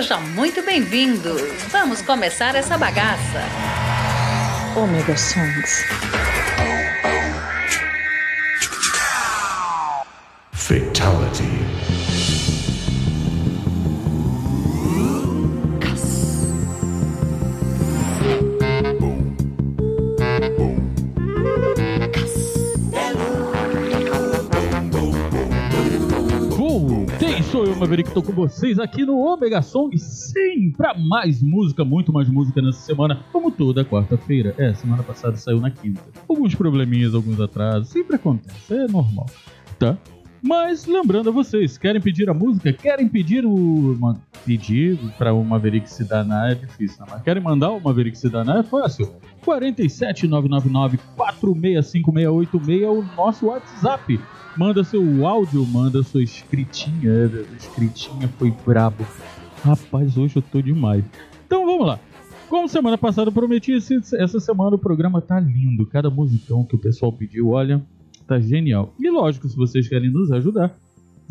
Seja muito bem-vindo. Vamos começar essa bagaça. Omega Songs. Fatality. Maverick, tô com vocês aqui no Omega Song, sim, pra mais música, muito mais música nessa semana, como toda quarta-feira. É, semana passada saiu na quinta. Alguns probleminhas, alguns atrasos, sempre acontece, é normal, tá? Mas lembrando a vocês, querem pedir a música? Querem pedir o. Pedir para o Maverick se danar é difícil, né? Mas querem mandar o Maverick se danar é fácil. 47999-465686 é o nosso WhatsApp. Manda seu áudio, manda sua escritinha. A escritinha foi brabo. Rapaz, hoje eu tô demais. Então vamos lá. Como semana passada eu prometi, essa semana o programa tá lindo. Cada musicão que o pessoal pediu, olha, tá genial. E lógico, se vocês querem nos ajudar,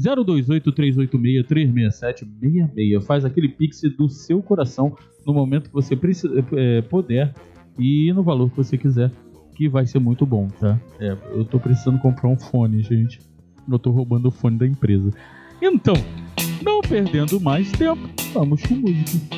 028-386-367-66. Faz aquele pix do seu coração no momento que você precisa, é, puder e no valor que você quiser, que vai ser muito bom, tá? É, eu tô precisando comprar um fone, gente. Eu tô roubando o fone da empresa. Então, não perdendo mais tempo, vamos com música.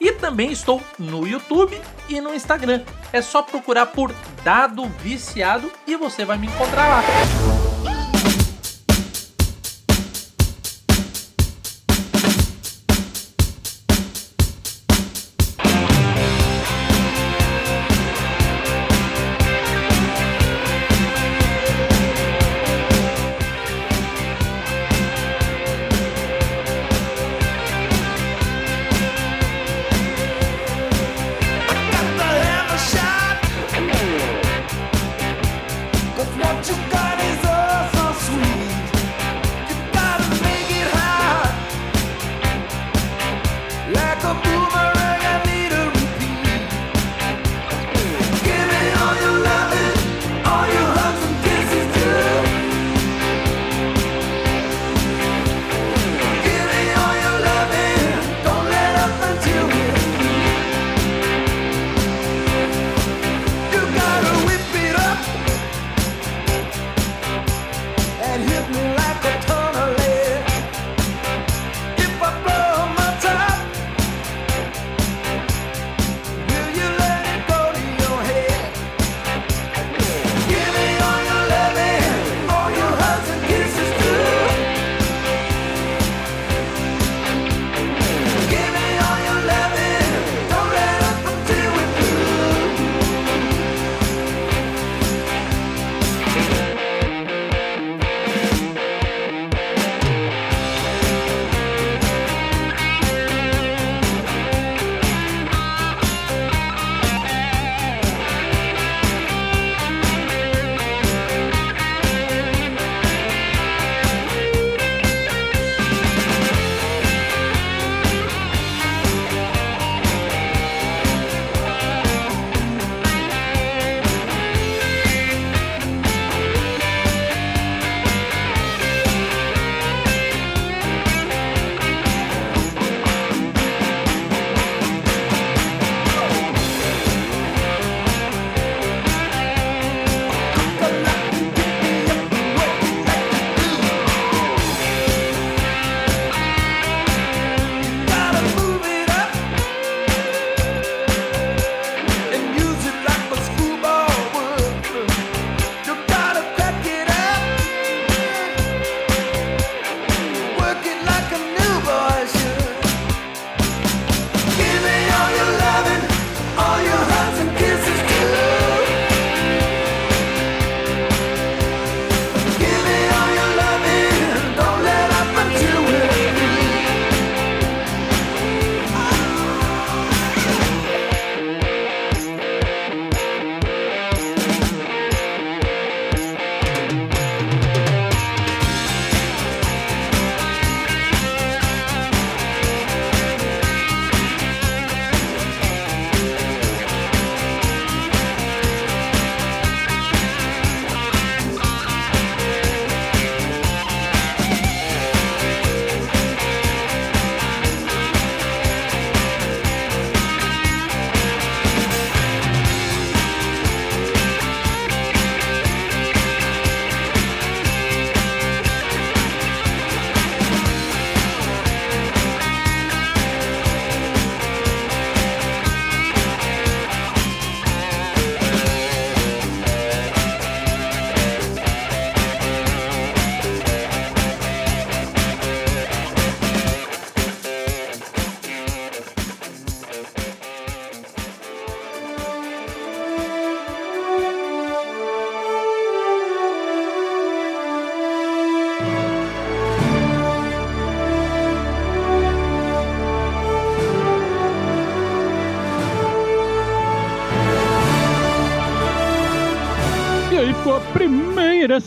e também estou no YouTube e no Instagram. É só procurar por Dado Viciado e você vai me encontrar lá.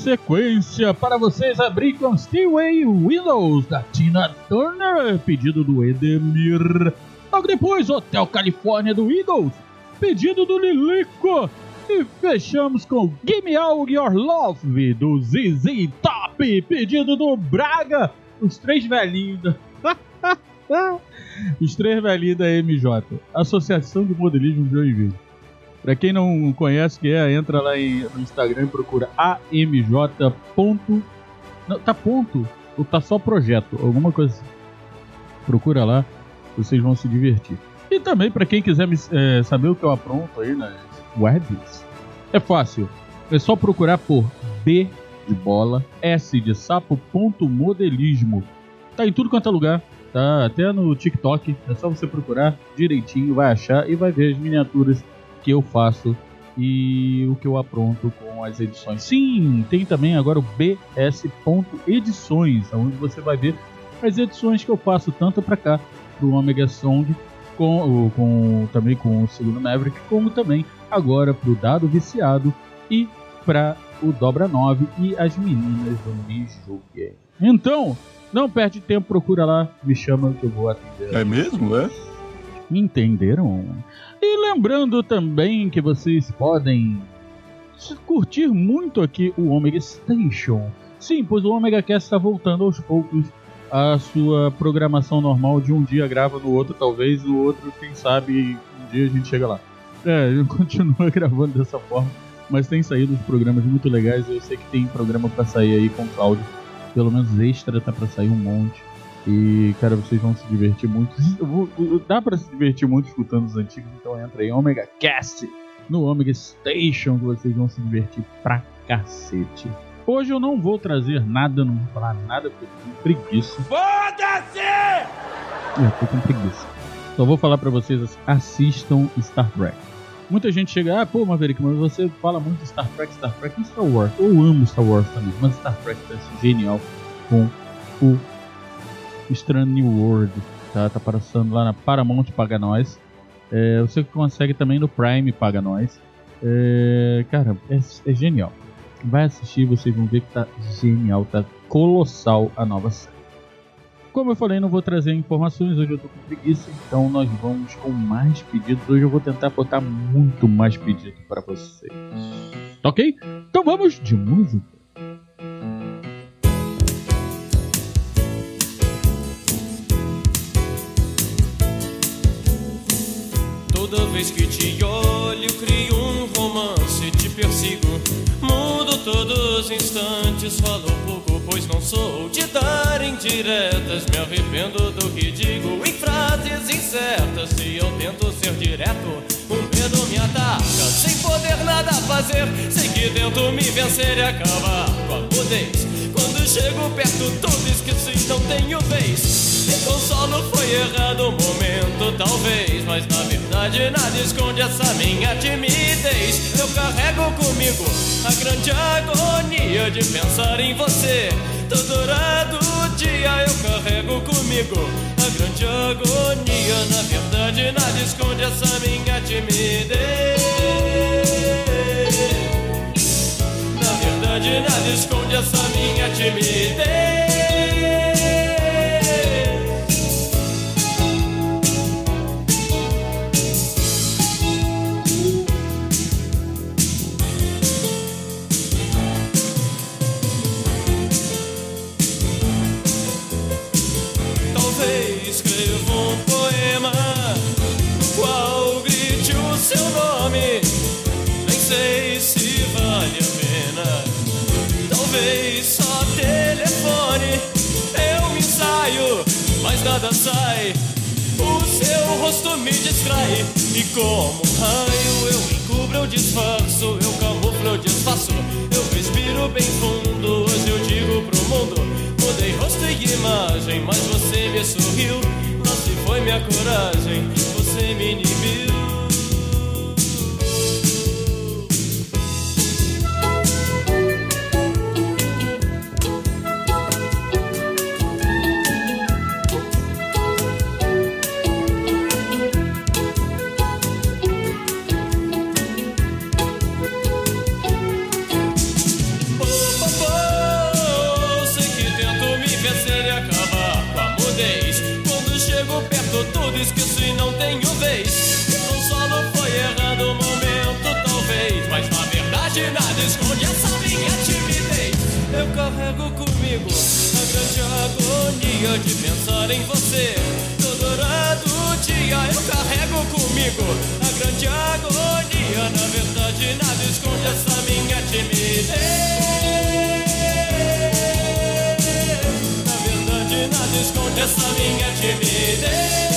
Sequência para vocês abrir com Steway Willows da Tina Turner, pedido do Edemir. Logo depois, Hotel Califórnia do Eagles, pedido do Lilico. E fechamos com Gimme All Your Love do ZZ Top, pedido do Braga. Os três velhinhos da... Os três velhinhos da MJ, Associação de Modelismo de Joinville. Pra quem não conhece que é, entra lá em- no Instagram e procura AMJ. Ponto, não, tá ponto? Ou tá só projeto? Alguma coisa assim. Procura lá, vocês vão se divertir. E também, pra quem quiser me- é, saber o que eu apronto aí nas webs, é fácil. É só procurar por B de bola, S de sapo, ponto modelismo. Tá em tudo quanto é lugar. Tá até no TikTok. É só você procurar direitinho, vai achar e vai ver as miniaturas que eu faço e o que eu apronto com as edições. Sim, tem também agora o bs.edições, onde você vai ver as edições que eu faço tanto para cá, pro Omega Song, com, com também com o segundo Maverick, como também agora pro Dado Viciado e para o Dobra 9 e as meninas do Me. Então, não perde tempo, procura lá, me chama que eu vou atender. É mesmo? É? Entenderam? E lembrando também que vocês podem curtir muito aqui o Omega Station. Sim, pois o Omega Cast está voltando aos poucos à sua programação normal de um dia grava no outro, talvez no outro, quem sabe um dia a gente chega lá. É, eu continuo gravando dessa forma, mas tem saído uns programas muito legais. Eu sei que tem programa para sair aí com áudio, pelo menos extra tá para sair um monte. E, cara, vocês vão se divertir muito. Dá pra se divertir muito escutando os antigos, então entra aí Omega Cast no Omega Station que vocês vão se divertir pra cacete. Hoje eu não vou trazer nada, não vou falar nada porque eu tô com preguiça. Foda-se! Eu tô com preguiça. Só vou falar pra vocês assim, assistam Star Trek. Muita gente chega, ah, pô, Maverick, mas você fala muito Star Trek, Star Trek e Star Wars. Eu amo Star Wars também, mas Star Trek tá genial com o Strange New World, tá? Tá passando lá na Paramount Paga Nós. É, você consegue também no Prime Paga Nós. É, cara, é, é genial. Vai assistir, vocês vão ver que tá genial, tá colossal a nova série. Como eu falei, não vou trazer informações, hoje eu tô com preguiça, então nós vamos com mais pedidos. Hoje eu vou tentar botar muito mais pedido para vocês. Tá ok? Então vamos de música. Toda vez que te olho, crio um romance, te persigo. Mudo todos os instantes, falo pouco, pois não sou de dar indiretas. Me arrependo do que digo em frases incertas. Se eu tento ser direto, o medo me ataca. Sem poder nada fazer, sei que tento me vencer e acabar com a mudez. Chego perto, todo esqueci, não tenho vez. Me consolo, foi errado o momento, talvez. Mas na verdade, nada esconde essa minha timidez. Eu carrego comigo a grande agonia de pensar em você. Todo dia eu carrego comigo a grande agonia. Na verdade, nada esconde essa minha timidez. Nada esconde essa minha timidez. E como um raio eu encubro, eu disfarço. Eu camuflo, eu disfarço. Eu respiro bem fundo. Hoje eu digo pro mundo. Mudei rosto e imagem, mas você me sorriu. Não se foi minha coragem, você me inibiu. Invento tudo, e não tenho vez. Não solo foi errando o momento, talvez. Mas na verdade nada esconde essa minha timidez. Eu carrego comigo a grande agonia de pensar em você. Todo dia eu carrego comigo a grande agonia. Na verdade nada esconde essa minha timidez. Esconde essa minha timidez.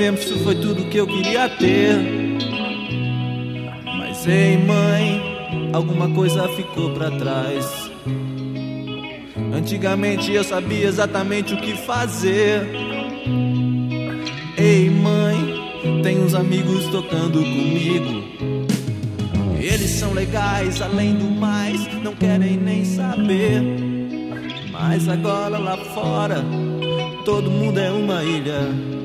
Tempo isso foi tudo que eu queria ter. Mas ei mãe, alguma coisa ficou pra trás. Antigamente eu sabia exatamente o que fazer. Ei mãe, tem uns amigos tocando comigo. Eles são legais, além do mais, não querem nem saber. Mas agora lá fora, todo mundo é uma ilha.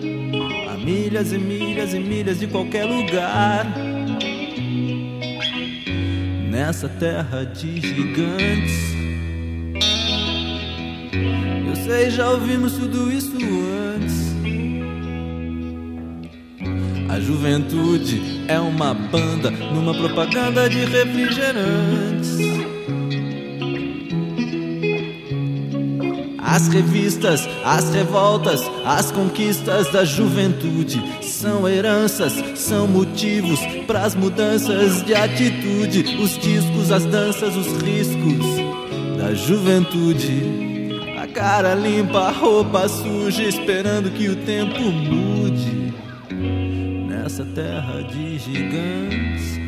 Milhas e milhas e milhas de qualquer lugar. Nessa terra de gigantes. Eu sei, já ouvimos tudo isso antes. A juventude é uma banda numa propaganda de refrigerantes. As revistas, as revoltas, as conquistas da juventude são heranças, são motivos para as mudanças de atitude. Os discos, as danças, os riscos da juventude. A cara limpa, a roupa suja, esperando que o tempo mude nessa terra de gigantes.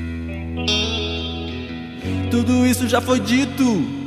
Tudo isso já foi dito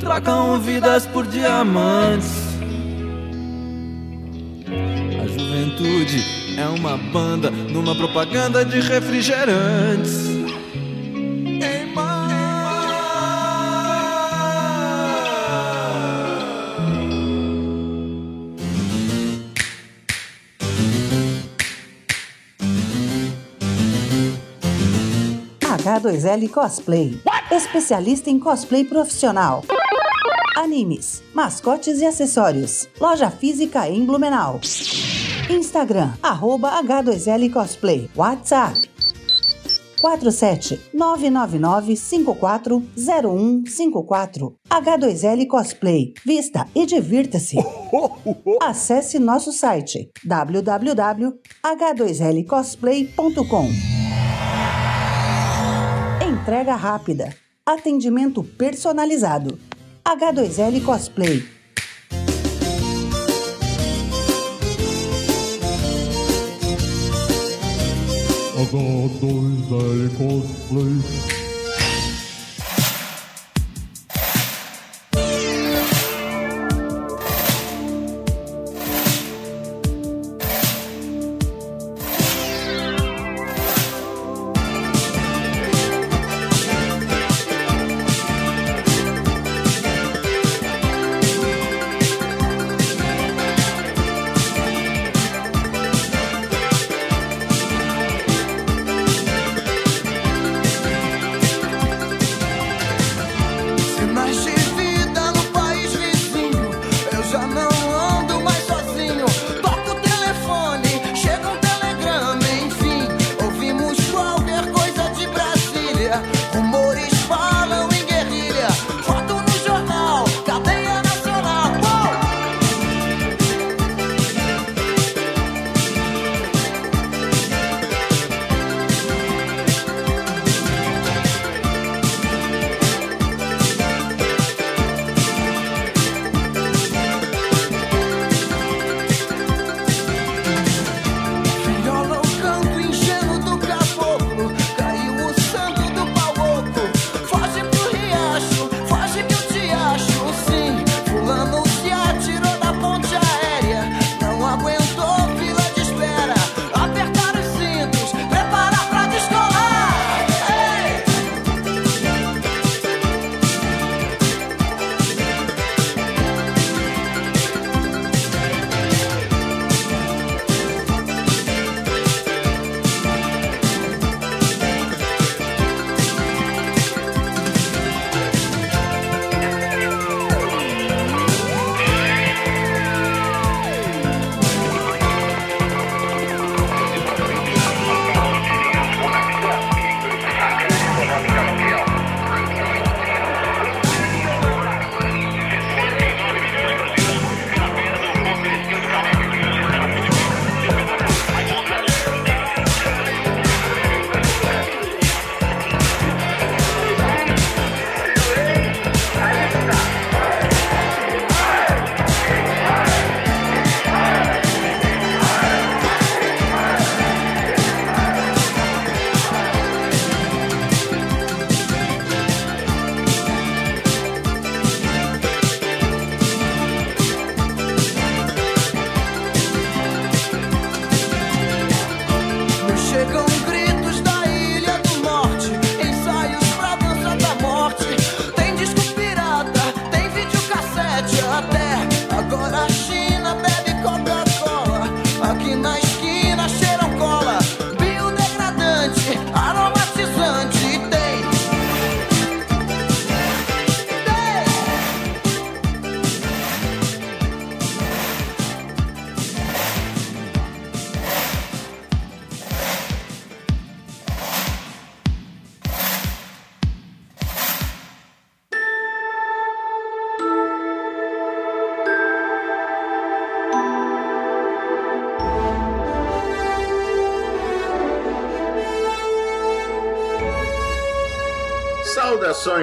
Trocam vidas por diamantes. A juventude é uma banda numa propaganda de refrigerantes. H2L Cosplay. Especialista em cosplay profissional. Animes, mascotes e acessórios. Loja física em Blumenau. Instagram, arroba H2L Cosplay. WhatsApp. 47 999 540154 H2L Cosplay. Vista e divirta-se. Acesse nosso site www.h2lcosplay.com. Entrega rápida. Atendimento personalizado. H2L Cosplay. H2L Cosplay.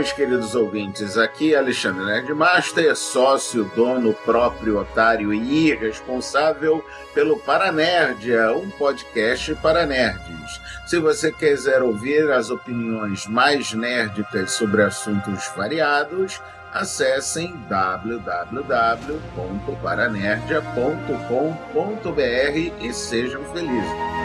Saudações, queridos ouvintes. Aqui é Alexandre Nerdmaster, sócio, dono, próprio, otário e irresponsável pelo Paranerdia, um podcast para nerds. Se você quiser ouvir as opiniões mais nerdicas sobre assuntos variados, acessem www.paranerdia.com.br e sejam felizes.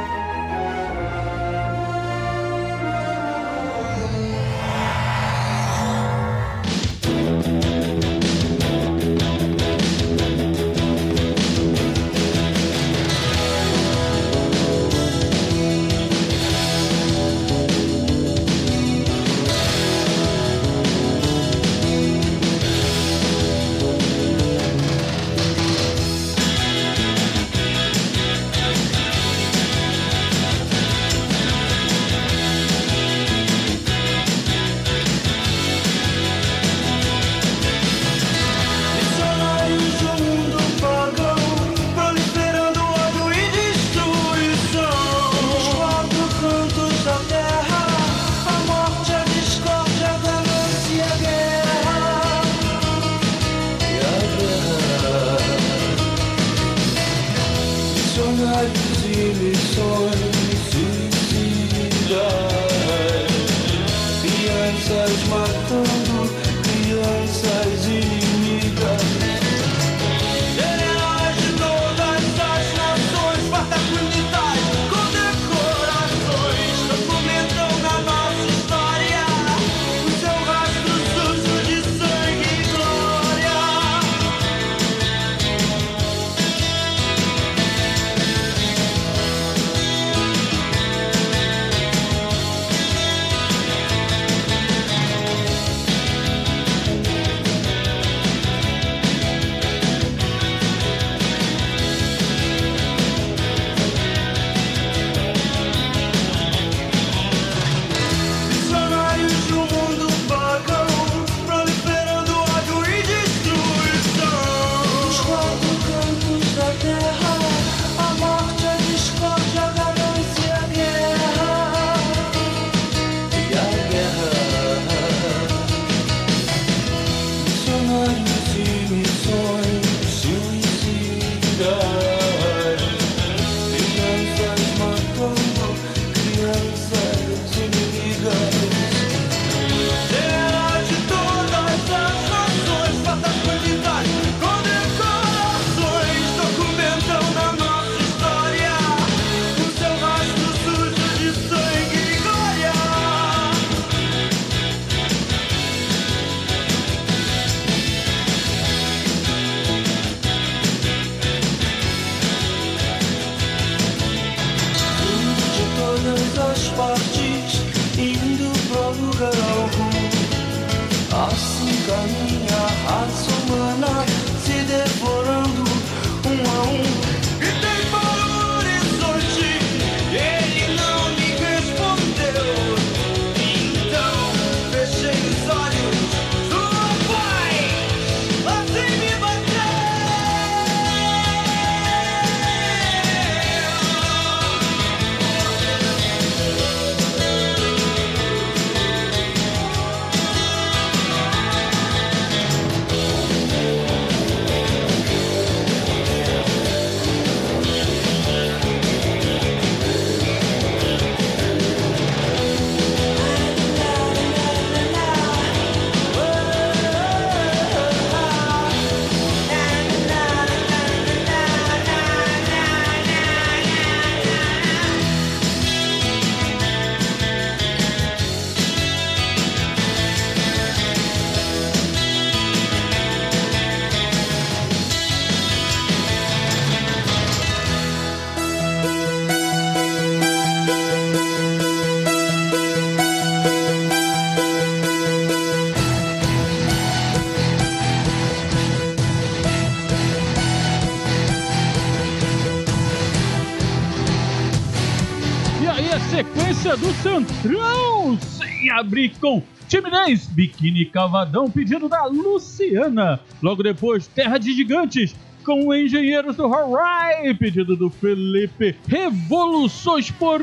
A sequência do Centrão, sem abrir com 10, Biquíni Cavadão, pedido da Luciana. Logo depois, Terra de Gigantes, com Engenheiros do Hawaii, pedido do Felipe. Revoluções por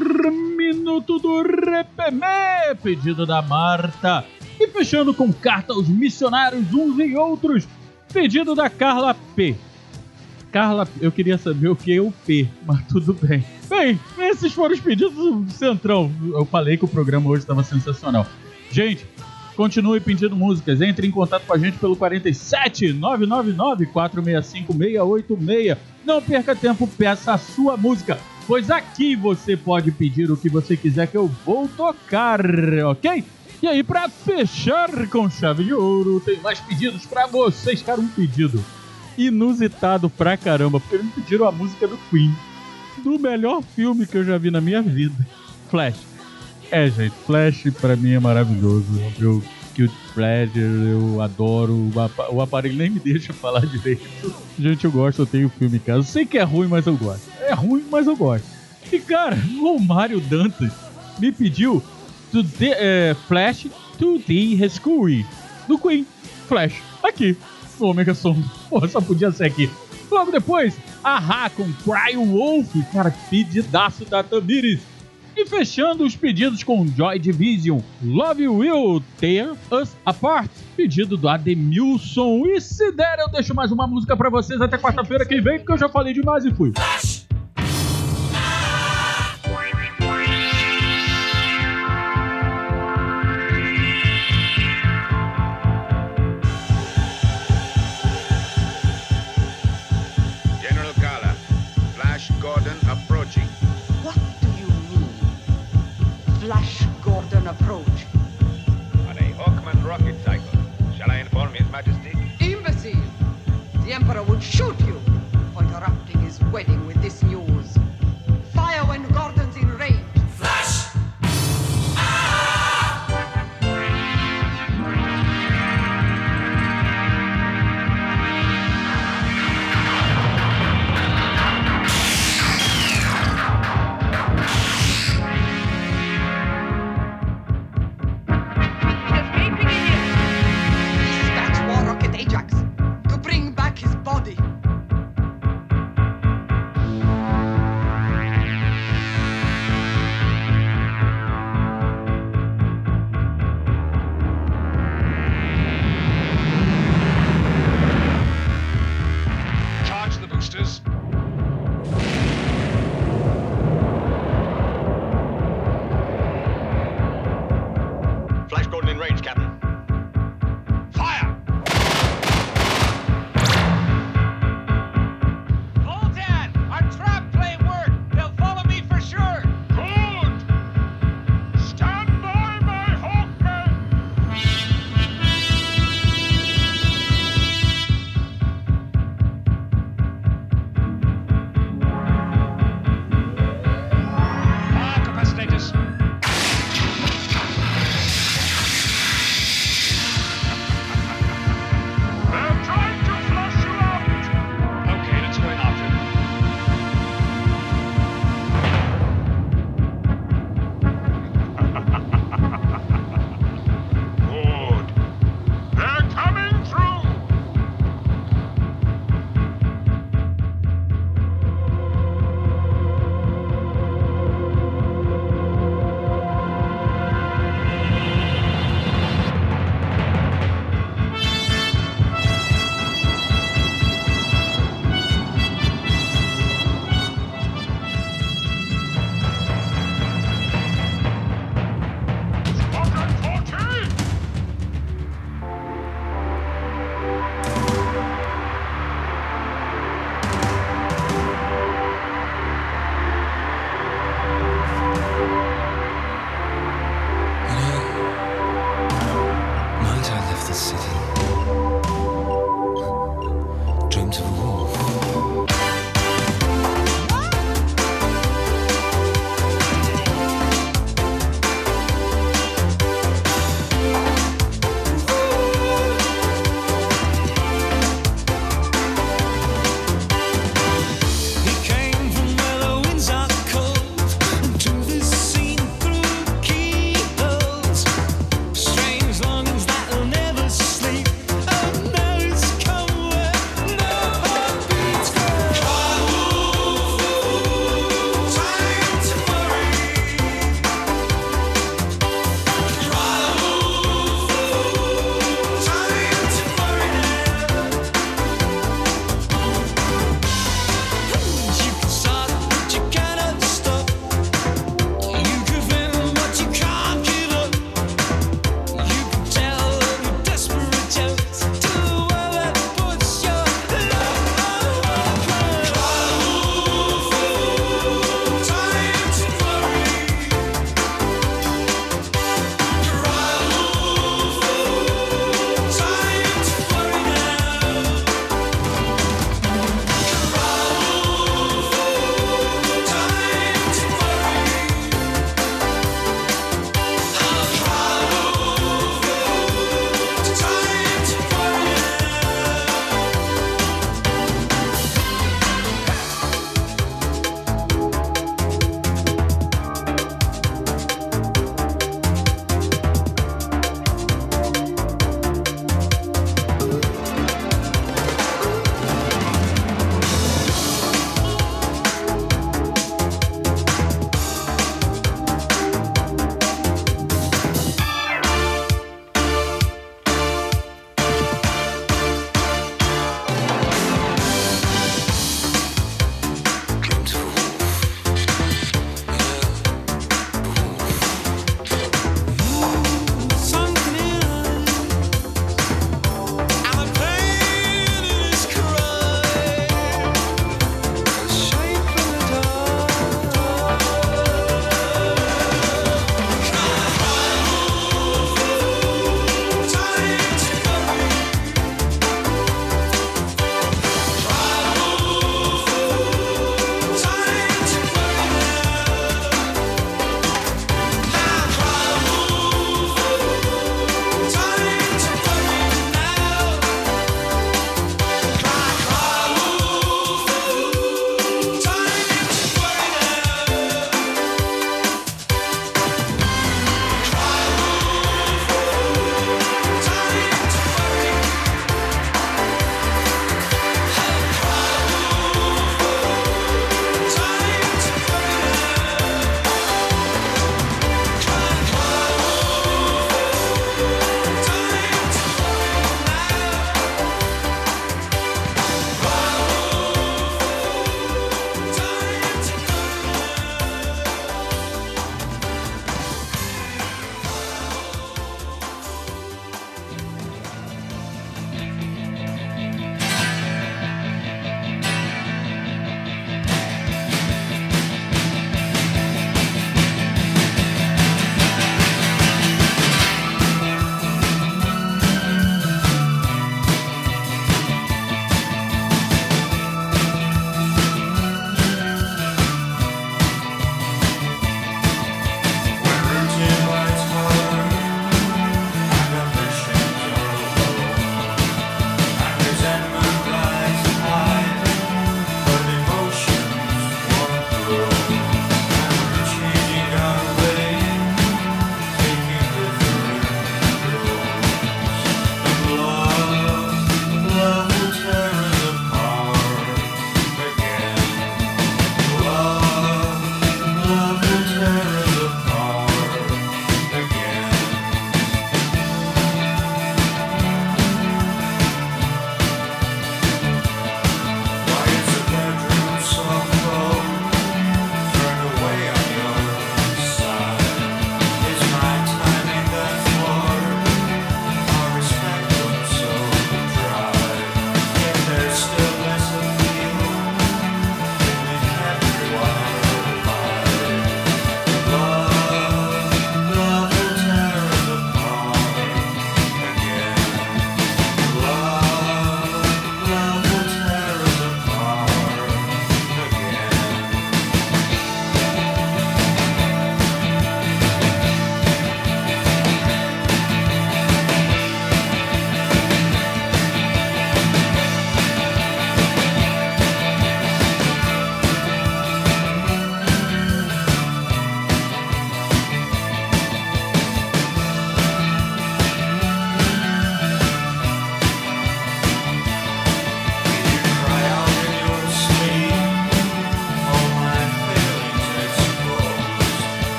Minuto do Repemé, pedido da Marta. E fechando com carta aos missionários uns e outros, pedido da Carla P. Carla, eu queria saber o que é o P, mas tudo bem. Bem, esses foram os pedidos do Centrão. Eu falei que o programa hoje estava sensacional. Gente, continue pedindo músicas. Entre em contato com a gente pelo 47 999 465 686. Não perca tempo, peça a sua música, pois aqui você pode pedir o que você quiser que eu vou tocar, ok? E aí, pra fechar com chave de ouro, tem mais pedidos pra vocês. Cara, um pedido inusitado pra caramba, porque me pediram a música do Queen, do melhor filme que eu já vi na minha vida, Flash. É, gente, Flash pra mim é maravilhoso. Eu, Cute Pleasure, eu adoro. O, apa o aparelho nem me deixa falar direito. Gente, eu gosto, eu tenho o filme em casa. Sei que é ruim, mas eu gosto. É ruim, mas eu gosto. E cara, o Mário Dantas me pediu to the, é, Flash to the Rescue do Queen. Flash, aqui, no Omega Song. Pô, só podia ser aqui. Logo depois, Ahá com Cry Wolf. Cara, pedidaço da Tamires. E fechando os pedidos com Joy Division, Love Will Tear Us Apart, pedido do Ademilson. E se der, eu deixo mais uma música pra vocês até quarta-feira que vem, porque eu já falei demais e fui. General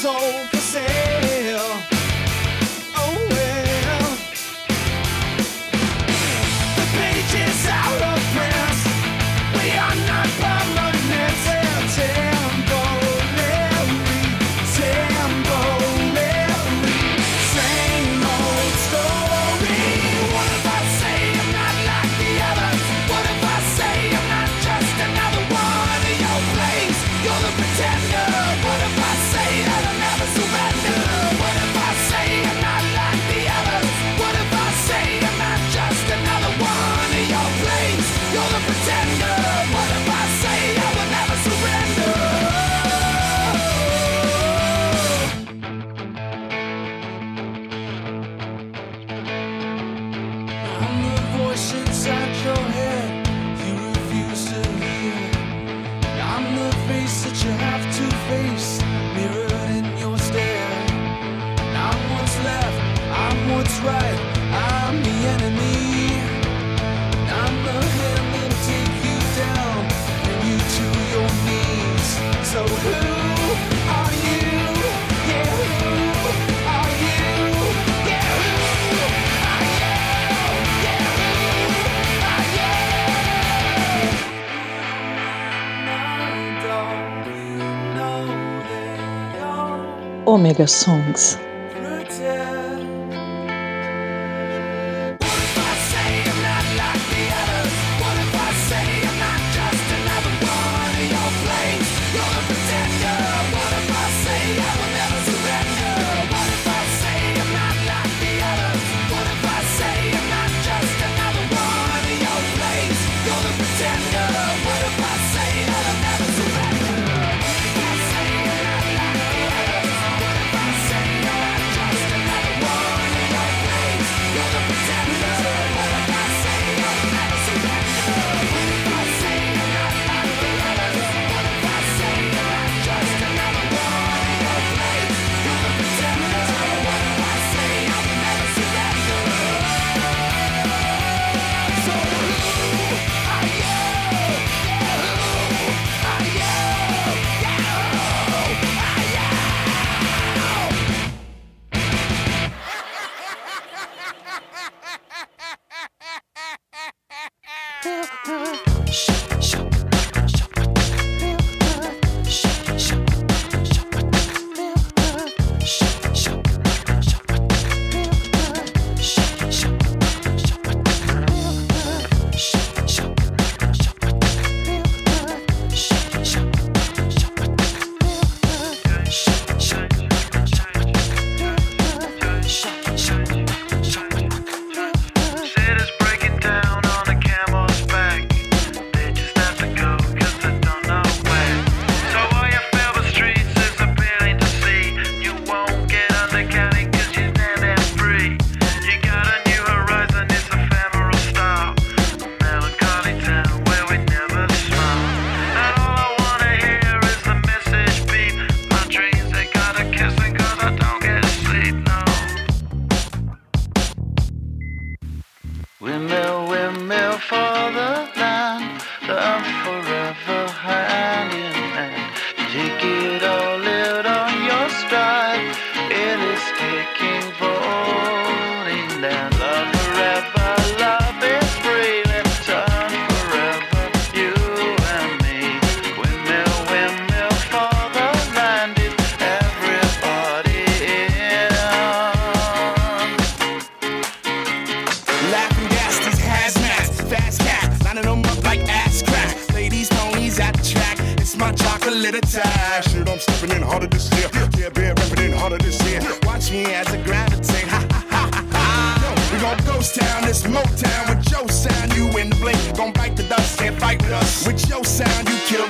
soul. Omega Songs. for the Motown with your sound, you in the blink. Gon' bite the dust and fight with us. With your sound, you kill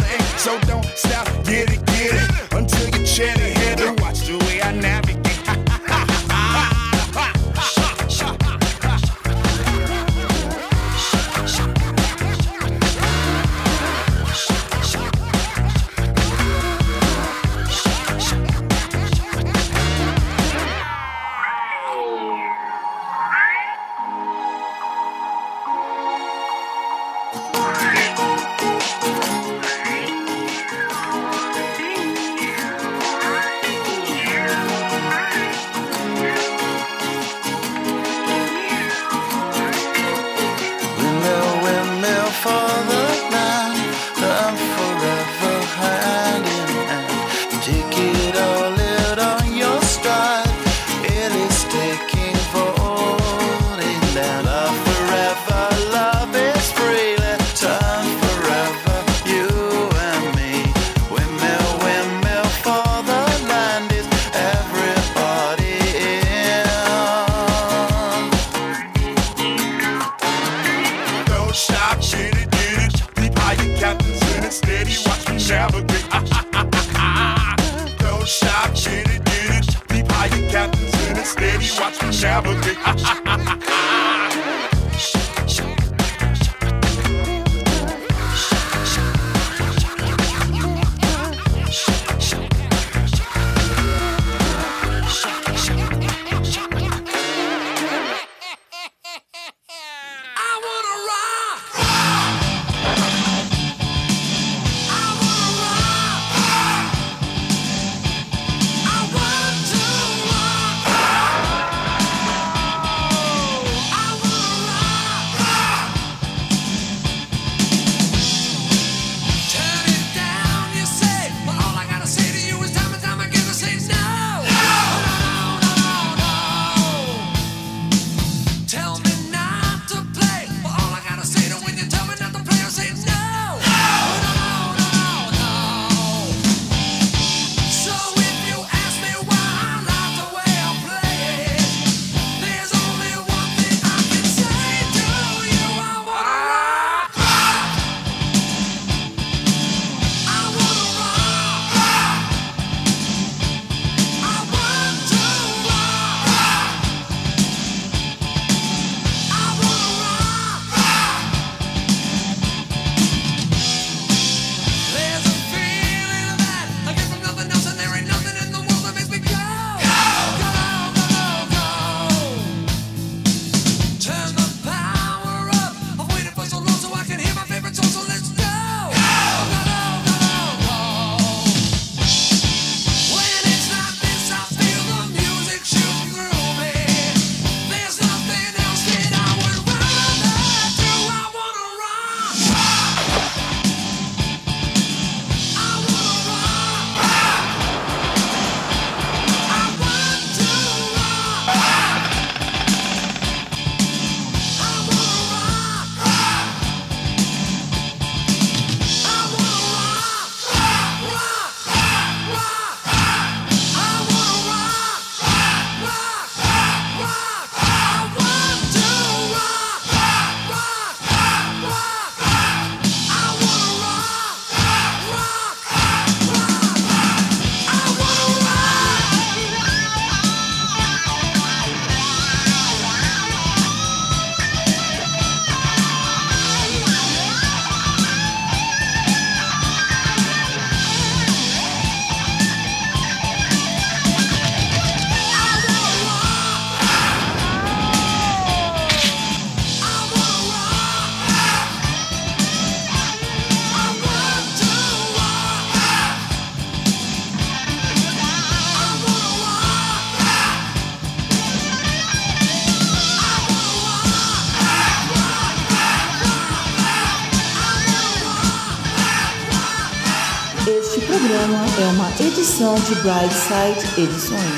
edição de Brightside